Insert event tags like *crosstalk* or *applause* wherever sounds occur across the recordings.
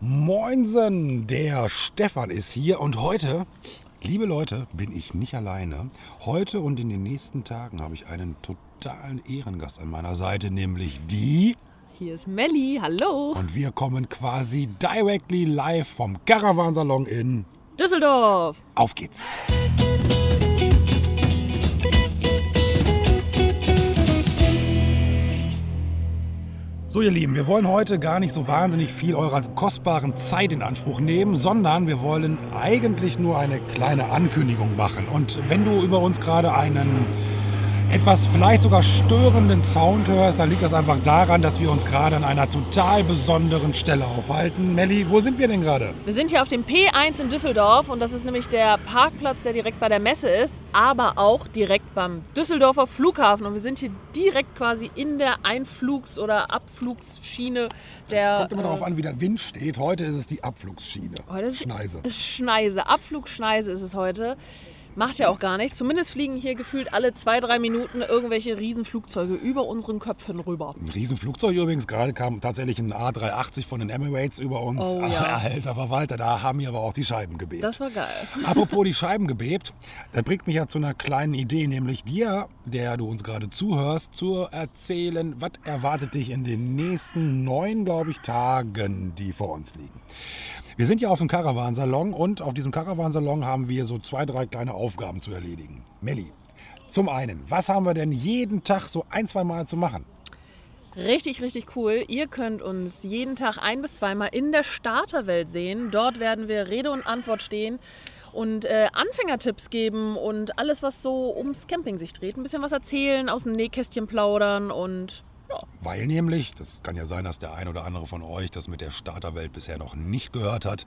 Moinsen, der Stefan ist hier und heute, liebe Leute, bin ich nicht alleine. Heute und in den nächsten Tagen habe ich einen totalen Ehrengast an meiner Seite, nämlich die. Hier ist Melli, hallo. Und wir kommen quasi directly live vom Caravansalon in Düsseldorf. Auf geht's. So ihr Lieben, wir wollen heute gar nicht so wahnsinnig viel eurer kostbaren Zeit in Anspruch nehmen, sondern wir wollen eigentlich nur eine kleine Ankündigung machen. Und wenn du über uns gerade einen etwas vielleicht sogar störenden Sound hörst, dann liegt das einfach daran, dass wir uns gerade an einer total besonderen Stelle aufhalten. Melli, wo sind wir denn gerade? Wir sind hier auf dem P1 in Düsseldorf und das ist nämlich der Parkplatz, der direkt bei der Messe ist, aber auch direkt beim Düsseldorfer Flughafen und wir sind hier direkt quasi in der Einflugs- oder Abflugsschiene der. Es kommt immer äh, darauf an, wie der Wind steht. Heute ist es die Abflugsschiene. Heute ist Schneise. Schneise, Abflugschneise ist es heute. Macht ja auch gar nichts. Zumindest fliegen hier gefühlt alle zwei, drei Minuten irgendwelche Riesenflugzeuge über unseren Köpfen rüber. Ein Riesenflugzeug übrigens. Gerade kam tatsächlich ein A380 von den Emirates über uns. Oh, ja. *laughs* Alter Verwalter, da haben mir aber auch die Scheiben gebebt. Das war geil. *laughs* Apropos die Scheiben gebebt, das bringt mich ja zu einer kleinen Idee, nämlich dir, der du uns gerade zuhörst, zu erzählen, was erwartet dich in den nächsten neun, glaube ich, Tagen, die vor uns liegen. Wir sind ja auf dem Caravansalon und auf diesem Caravansalon haben wir so zwei, drei kleine Aufgaben zu erledigen. Melli, zum einen, was haben wir denn jeden Tag so ein, zwei Mal zu machen? Richtig, richtig cool. Ihr könnt uns jeden Tag ein bis zweimal in der Starterwelt sehen. Dort werden wir Rede und Antwort stehen und äh, Anfängertipps geben und alles, was so ums Camping sich dreht. Ein bisschen was erzählen, aus dem Nähkästchen plaudern und weil nämlich, das kann ja sein, dass der ein oder andere von euch das mit der Starterwelt bisher noch nicht gehört hat.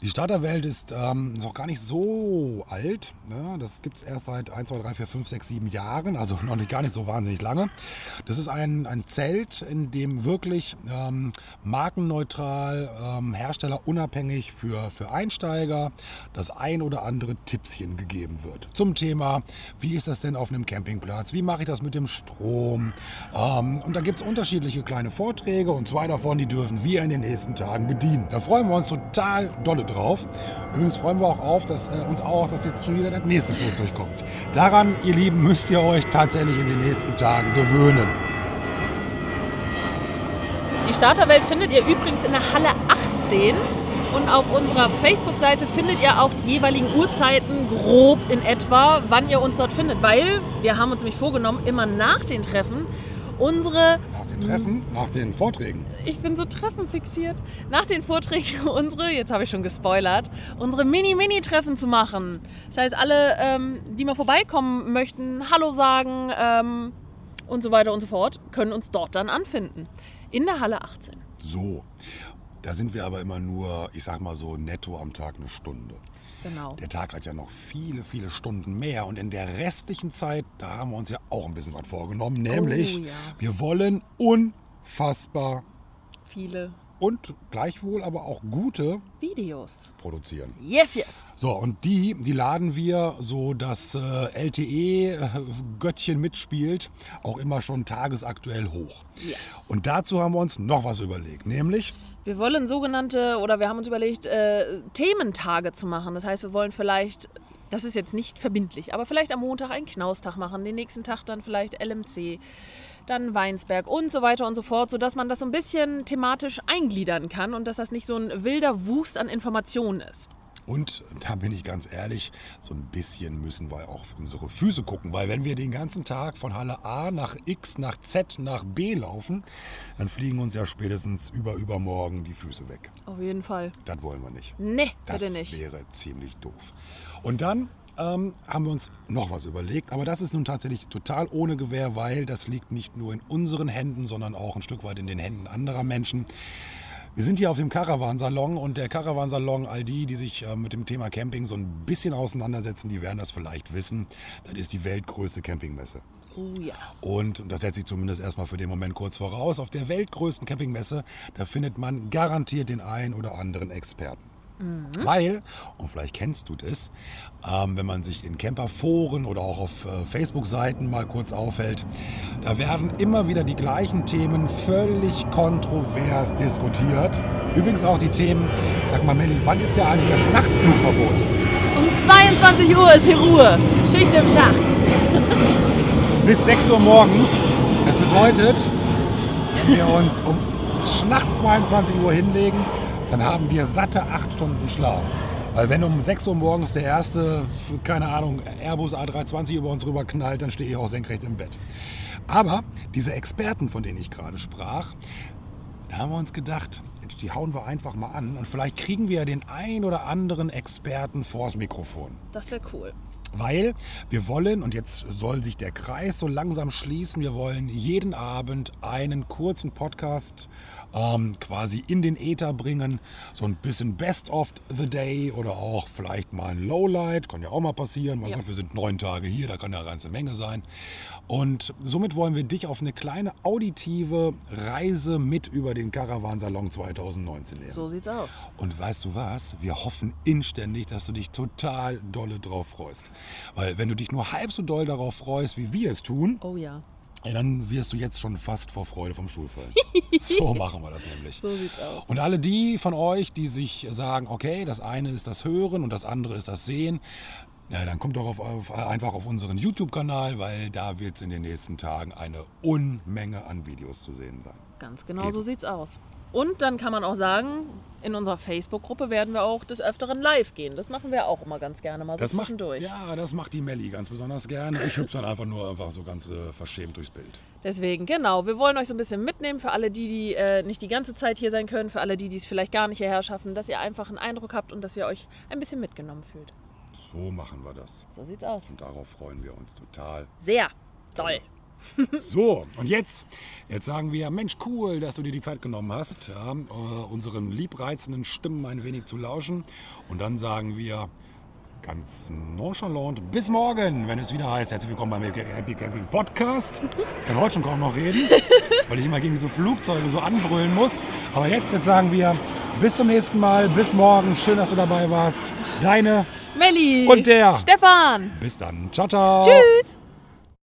Die Starterwelt ist ähm, noch gar nicht so alt. Ne? Das gibt es erst seit 1, 2, 3, 4, 5, 6, 7 Jahren, also noch nicht gar nicht so wahnsinnig lange. Das ist ein, ein Zelt, in dem wirklich ähm, markenneutral, ähm, herstellerunabhängig für, für Einsteiger das ein oder andere Tippschen gegeben wird. Zum Thema, wie ist das denn auf einem Campingplatz? Wie mache ich das mit dem Strom? Ähm, und da gibt es unterschiedliche kleine Vorträge und zwei davon, die dürfen wir in den nächsten Tagen bedienen. Da freuen wir uns total dolle drauf. Übrigens freuen wir auch auf, dass äh, uns auch, dass jetzt schon wieder das nächste Flugzeug kommt. Daran, ihr Lieben, müsst ihr euch tatsächlich in den nächsten Tagen gewöhnen. Die Starterwelt findet ihr übrigens in der Halle 18. Und auf unserer Facebook-Seite findet ihr auch die jeweiligen Uhrzeiten grob in etwa, wann ihr uns dort findet. Weil wir haben uns nämlich vorgenommen, immer nach den Treffen unsere. Nach den Treffen, nach den Vorträgen. Ich bin so treffenfixiert. Nach den Vorträgen *laughs* unsere, jetzt habe ich schon gespoilert, unsere Mini-Mini-Treffen zu machen. Das heißt, alle, ähm, die mal vorbeikommen möchten, Hallo sagen ähm, und so weiter und so fort, können uns dort dann anfinden. In der Halle 18. So. Da sind wir aber immer nur, ich sag mal so, netto am Tag eine Stunde. Genau. Der Tag hat ja noch viele, viele Stunden mehr. Und in der restlichen Zeit, da haben wir uns ja auch ein bisschen was vorgenommen. Nämlich, oh, ja. wir wollen unfassbar viele und gleichwohl aber auch gute Videos produzieren. Yes, yes. So, und die, die laden wir, so dass äh, LTE-Göttchen mitspielt, auch immer schon tagesaktuell hoch. Yes. Und dazu haben wir uns noch was überlegt, nämlich wir wollen sogenannte, oder wir haben uns überlegt, äh, Thementage zu machen. Das heißt, wir wollen vielleicht, das ist jetzt nicht verbindlich, aber vielleicht am Montag einen Knaustag machen, den nächsten Tag dann vielleicht LMC, dann Weinsberg und so weiter und so fort, sodass man das so ein bisschen thematisch eingliedern kann und dass das nicht so ein wilder Wust an Informationen ist. Und da bin ich ganz ehrlich, so ein bisschen müssen wir auch auf unsere Füße gucken, weil wenn wir den ganzen Tag von Halle A nach X, nach Z, nach B laufen, dann fliegen uns ja spätestens über übermorgen die Füße weg. Auf jeden Fall. Das wollen wir nicht. Nee, das bitte nicht. Das wäre ziemlich doof. Und dann ähm, haben wir uns noch was überlegt, aber das ist nun tatsächlich total ohne Gewehr, weil das liegt nicht nur in unseren Händen, sondern auch ein Stück weit in den Händen anderer Menschen. Wir sind hier auf dem Caravansalon und der Caravansalon, all die, die sich äh, mit dem Thema Camping so ein bisschen auseinandersetzen, die werden das vielleicht wissen. Das ist die weltgrößte Campingmesse. Oh ja. Und, und das setze ich zumindest erstmal für den Moment kurz voraus, auf der weltgrößten Campingmesse, da findet man garantiert den einen oder anderen Experten. Weil, und vielleicht kennst du das, ähm, wenn man sich in Camperforen oder auch auf äh, Facebook-Seiten mal kurz aufhält, da werden immer wieder die gleichen Themen völlig kontrovers diskutiert. Übrigens auch die Themen, sag mal Melli, wann ist ja eigentlich das Nachtflugverbot? Um 22 Uhr ist hier Ruhe. Schicht im Schacht. *laughs* Bis 6 Uhr morgens. Das bedeutet, wenn wir uns um Schlacht 22 Uhr hinlegen, dann haben wir satte 8 Stunden Schlaf. Weil wenn um 6 Uhr morgens der erste, keine Ahnung, Airbus A320 über uns rüber knallt, dann stehe ich auch senkrecht im Bett. Aber diese Experten, von denen ich gerade sprach, da haben wir uns gedacht, die hauen wir einfach mal an und vielleicht kriegen wir ja den ein oder anderen Experten vors Mikrofon. Das wäre cool. Weil wir wollen, und jetzt soll sich der Kreis so langsam schließen, wir wollen jeden Abend einen kurzen Podcast ähm, quasi in den Äther bringen. So ein bisschen Best of the Day oder auch vielleicht mal ein Lowlight, kann ja auch mal passieren. Mein Ja. Gott, wir sind neun Tage hier, da kann ja eine ganze Menge sein. Und somit wollen wir dich auf eine kleine auditive Reise mit über den Caravansalon 2019 nehmen. So sieht's aus. Und weißt du was? Wir hoffen inständig, dass du dich total dolle drauf freust. Weil wenn du dich nur halb so doll darauf freust, wie wir es tun, Oh ja. ja, dann wirst du jetzt schon fast vor Freude vom Stuhl fallen. *laughs* so machen wir das nämlich. So sieht's aus. Und alle die von euch, die sich sagen, okay, das eine ist das Hören und das andere ist das Sehen, ja, dann kommt doch auf, auf, einfach auf unseren YouTube-Kanal, weil da wird es in den nächsten Tagen eine Unmenge an Videos zu sehen sein. Ganz genau Geht. so sieht's aus. Und dann kann man auch sagen, in unserer Facebook-Gruppe werden wir auch des Öfteren live gehen. Das machen wir auch immer ganz gerne mal so Das macht, zwischendurch. ja, das macht die Melli ganz besonders gerne. Ich hüpfe dann einfach nur einfach so ganz äh, verschämt durchs Bild. Deswegen, genau, wir wollen euch so ein bisschen mitnehmen für alle die, die äh, nicht die ganze Zeit hier sein können, für alle die, die es vielleicht gar nicht hierher schaffen, dass ihr einfach einen Eindruck habt und dass ihr euch ein bisschen mitgenommen fühlt. So machen wir das. So sieht's aus. Und darauf freuen wir uns total. Sehr doll. *laughs* So, und jetzt, jetzt sagen wir, Mensch, cool, dass du dir die Zeit genommen hast, ja, äh, unseren liebreizenden Stimmen ein wenig zu lauschen. Und dann sagen wir ganz nonchalant, bis morgen, wenn es wieder heißt, herzlich willkommen beim Happy Camping Podcast. Ich kann heute schon kaum noch reden, *laughs* weil ich immer gegen diese Flugzeuge so anbrüllen muss. Aber jetzt, jetzt sagen wir, bis zum nächsten Mal, bis morgen, schön, dass du dabei warst. Deine, Melli Und der. Stefan. bis dann, ciao, ciao. Tschüss.